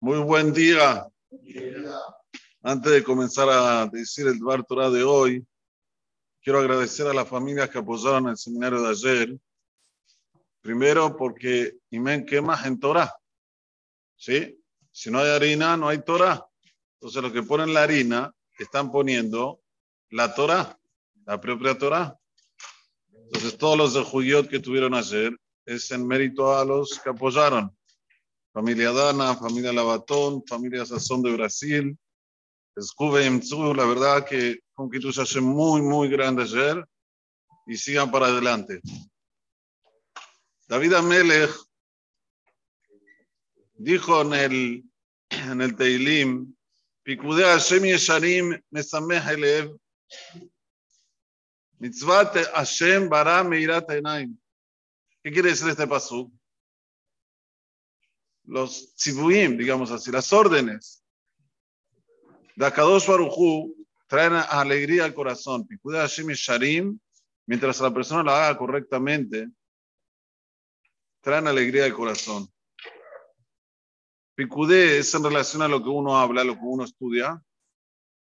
Muy buen día. Antes de comenzar a decir el Dvar Torah de hoy, quiero agradecer a las familias que apoyaron el seminario de ayer. Primero porque Imen quema en Torah. ¿Sí? Si no hay harina, no hay Torah. Entonces, lo que ponen la harina, están poniendo la Torah, la propia Torah. Entonces, todos los de Juyot que tuvieron ayer es en mérito a los que apoyaron. Familia Dana, familia Labatón, familia Sazón de Brasil, Escube la verdad que con se hace muy, muy grande ayer y sigan para adelante. David Amelech dijo en el, en el Teilim, Pikude Hashem Yesharim Mesameh Elev, Mitzvat Hashem Bara Meirat Enaim. ¿Qué quiere decir este pasú? Los tzibuim, digamos así, las órdenes de Akadosh Baruchu traen alegría al corazón. Pikude Hashem y Sharim, mientras la persona la haga correctamente, traen alegría al corazón. Pikude es en relación a lo que uno habla, lo que uno estudia.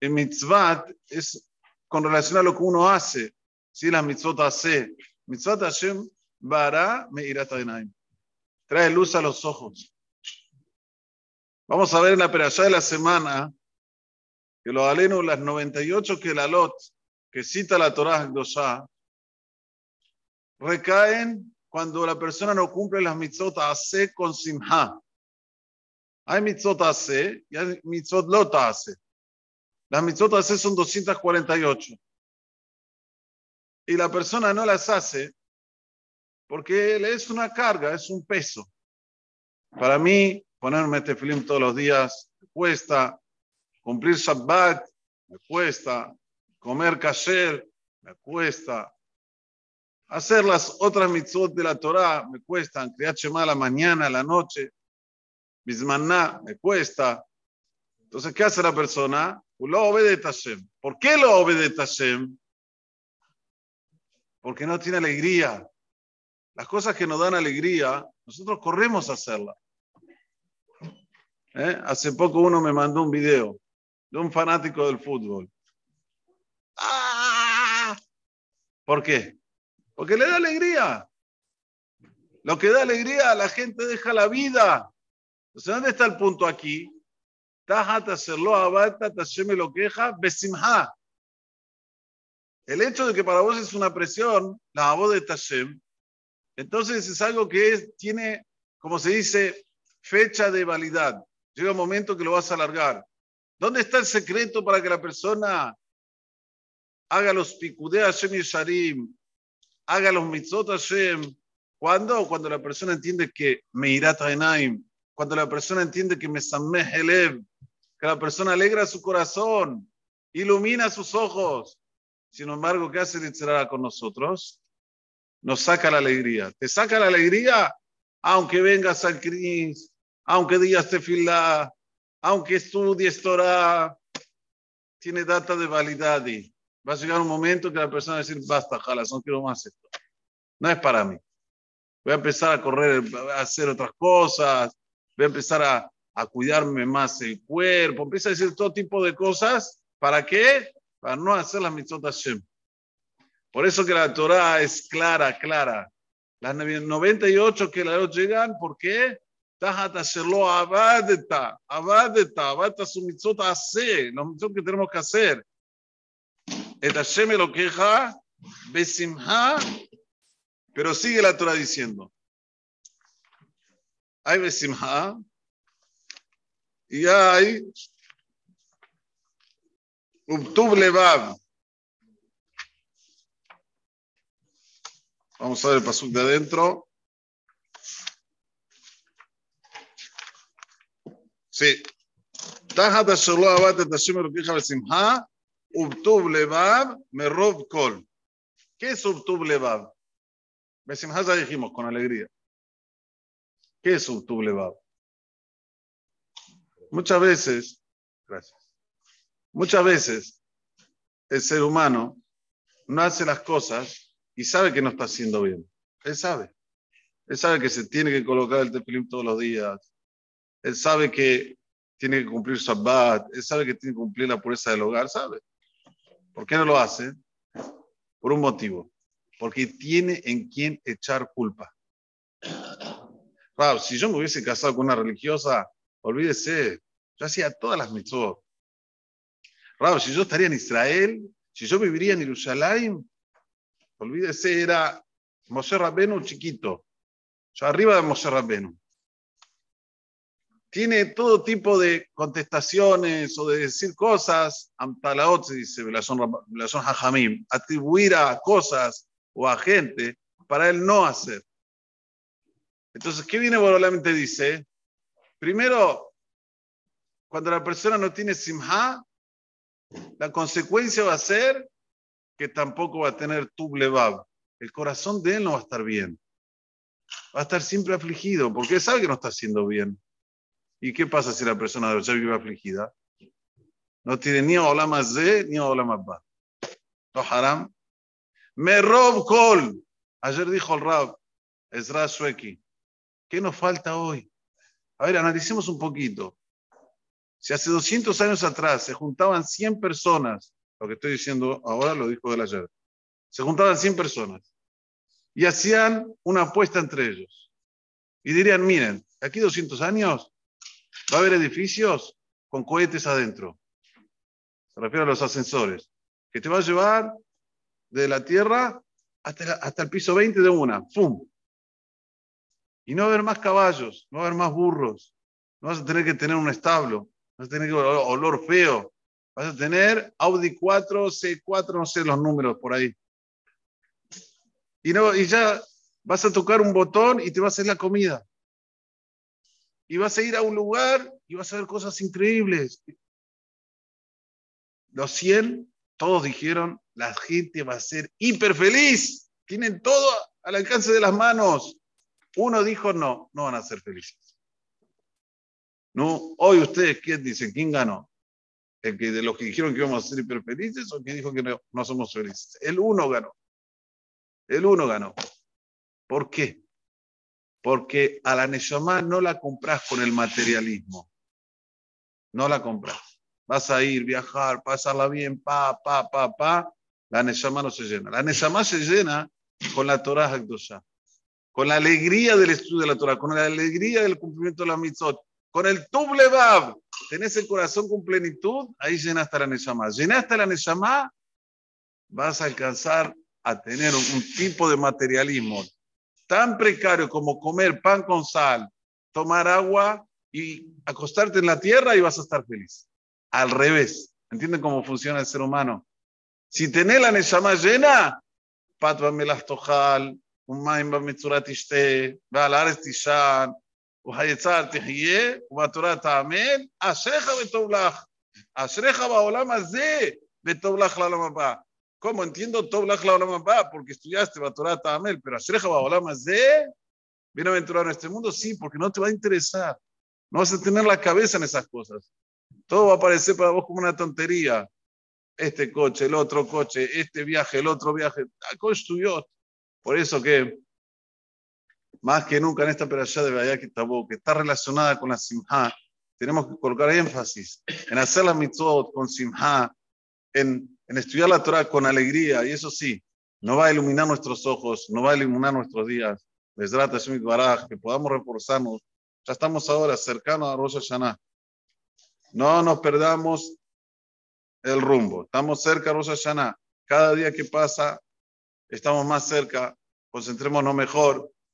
El mitzvat es con relación a lo que uno hace. Si la mitzvot hace, mitzvat Hashem Bara Trae luz a los ojos. Vamos a ver en la perashá de la semana que los alenos, las 98 que la lot, que cita la Torah Dosha, recaen cuando la persona no cumple las mitzvot hace con simha. Hay mitzvot hace y hay mitzvot lot hace. Las mitzvot hace son 248. Y la persona no las hace porque es una carga, es un peso. Para mí, ponerme film todos los días me cuesta, cumplir Shabbat me cuesta, comer kasher me cuesta, hacer las otras mitzvot de la Torah me cuestan, criar Shema a la mañana, a la noche, bismaná me cuesta. Entonces, ¿qué hace la persona? Lo obedece. ¿Por qué lo obedece? Porque no tiene alegría, las cosas que nos dan alegría, nosotros corremos a hacerlas. ¿Eh? Hace poco uno me mandó un video de un fanático del fútbol. ¡Ah! ¿Por qué? Porque le da alegría. Lo que da alegría, la gente deja la vida. Entonces, ¿dónde está el punto aquí? lo queja, El hecho de que para vos es una presión, la voz de Tashem, entonces es algo que tiene, como se dice, fecha de validad. Llega un momento que lo vas a alargar. ¿Dónde está el secreto para que la persona haga los picudé Hashem y Sharim, haga los mitzot Hashem? ¿Cuándo? Cuando la persona entiende que me irá Enaim, cuando la persona entiende que me sameh que la persona alegra su corazón, ilumina sus ojos. Sin embargo, ¿qué hace el con nosotros? Nos saca la alegría. Te saca la alegría aunque vengas al Cris, aunque digas tefilá, aunque estudies Torah, tiene data de validez. Va a llegar un momento que la persona va a decir, basta, jalas, no quiero más esto. No es para mí. Voy a empezar a correr, a hacer otras cosas, voy a empezar a, a cuidarme más el cuerpo, empieza a decir todo tipo de cosas. ¿Para qué? Para no hacer las mitzvot Hashem. Por eso que la Torah es clara, clara. Las 98 que la llegan, ¿por qué? Abadeta, abadeta, abadeta hace, los mitzvot que tenemos que hacer. Et Hashem lo besimha, pero sigue la Torah diciendo. Hay besimha y hay ubtub levav. Vamos a ver el pasuk de adentro. Sí. Tajat asher lo abat et Hashem Elokeja besimha, ubtub levav merov kol. ¿Qué es ubtub levav? Besimha ya dijimos, con alegría. ¿Qué es ubtub levav? Muchas veces, gracias. Muchas veces el ser humano no hace las cosas y sabe que no está haciendo bien. Él sabe. Él sabe que se tiene que colocar el tefilim todos los días. Él sabe que tiene que cumplir Shabbat. Él sabe que tiene que cumplir la pureza del hogar, ¿sabe? ¿Por qué no lo hace? Por un motivo. Porque tiene en quién echar culpa. Rab, si yo me hubiese casado con una religiosa, olvídese, yo hacía todas las mitzvot. Rab, si yo estaría en Israel, si yo viviría en Jerusalén, olvídese, era Moshe Rabbenu chiquito. Arriba de Moshe Rabbenu. Tiene todo tipo de contestaciones o de decir cosas, Amtalaot se dice, son Hajamim, atribuir a cosas o a gente para él no hacer. Entonces, ¿qué viene te Dice, primero, cuando la persona no tiene simha, la consecuencia va a ser que tampoco va a tener tublebab. El corazón de él no va a estar bien. Va a estar siempre afligido, porque sabe que no está haciendo bien. ¿Y qué pasa si la persona ya vive afligida? No tiene ni más de ni más ba. No haram. Me rob kol. Ayer dijo el Rab, Ezra Sueki, ¿Qué nos falta hoy? A ver, analicemos un poquito. Si hace 200 años atrás se juntaban 100 personas, lo que estoy diciendo ahora lo dijo de ayer, se juntaban 100 personas y hacían una apuesta entre ellos. Y dirían, miren, aquí 200 años va a haber edificios con cohetes adentro. Se refiere a los ascensores, que te va a llevar de la Tierra hasta, hasta el piso 20 de una. ¡Pum! Y no va a haber más caballos, no va a haber más burros. No vas a tener que tener un establo, vas a tener que olor feo. Vas a tener Audi 4, C4, no sé los números por ahí. Y, no, y ya vas a tocar un botón y te va a hacer la comida. Y vas a ir a un lugar y vas a ver cosas increíbles. Los 100, todos dijeron, la gente va a ser hiper feliz. Tienen todo al alcance de las manos. Uno dijo, no, no van a ser felices. No, hoy ustedes, ¿quién dicen? ¿Quién ganó? ¿El que de los que dijeron que íbamos a ser hiperfelices o el que dijo que no, no somos felices? El uno ganó. El uno ganó. ¿Por qué? Porque a la Neshama no la compras con el materialismo. No la compras. Vas a ir, viajar, pasarla bien, pa, pa, pa, pa. La Neshama no se llena. La Neshama se llena con la Torah Hakdosha con la alegría del estudio de la Torah, con la alegría del cumplimiento de la mitzvot, con el tublebab, tenés el corazón con plenitud, ahí llenaste la Neshama. Llenaste la Neshama, vas a alcanzar a tener un, un tipo de materialismo tan precario como comer pan con sal, tomar agua y acostarte en la tierra y vas a estar feliz. Al revés. ¿Entienden cómo funciona el ser humano? Si tenés la Neshama llena, patva un maim va va הארץ תישן, וחיצר תחיה, ובתורה תעמל, אשריך וטוב לך. אשריך בעולם הזה, וטוב לך לעולם הבא. ¿Cómo entiendo Tov Lach la Olam Porque estudiaste Torah Tamel, pero Ashreja Baolam Azeh, bienaventurado en este mundo, sí, porque no te va a interesar. No vas a tener la cabeza en esas cosas. Todo va a parecer para vos como una tontería. Este coche, el otro coche, este viaje, el otro viaje. estudió. Por eso que más que nunca en esta perashá de Bayá que está relacionada con la simha, tenemos que colocar énfasis en hacer la mitzvot con simha, en, en estudiar la Torah con alegría, y eso sí, no va a iluminar nuestros ojos, no va a iluminar nuestros días. Les trata Baraj, que podamos reforzarnos. Ya estamos ahora cercanos a Rosh Hashanah. No nos perdamos el rumbo. Estamos cerca a Rosh Hashanah. Cada día que pasa estamos más cerca, concentrémonos mejor,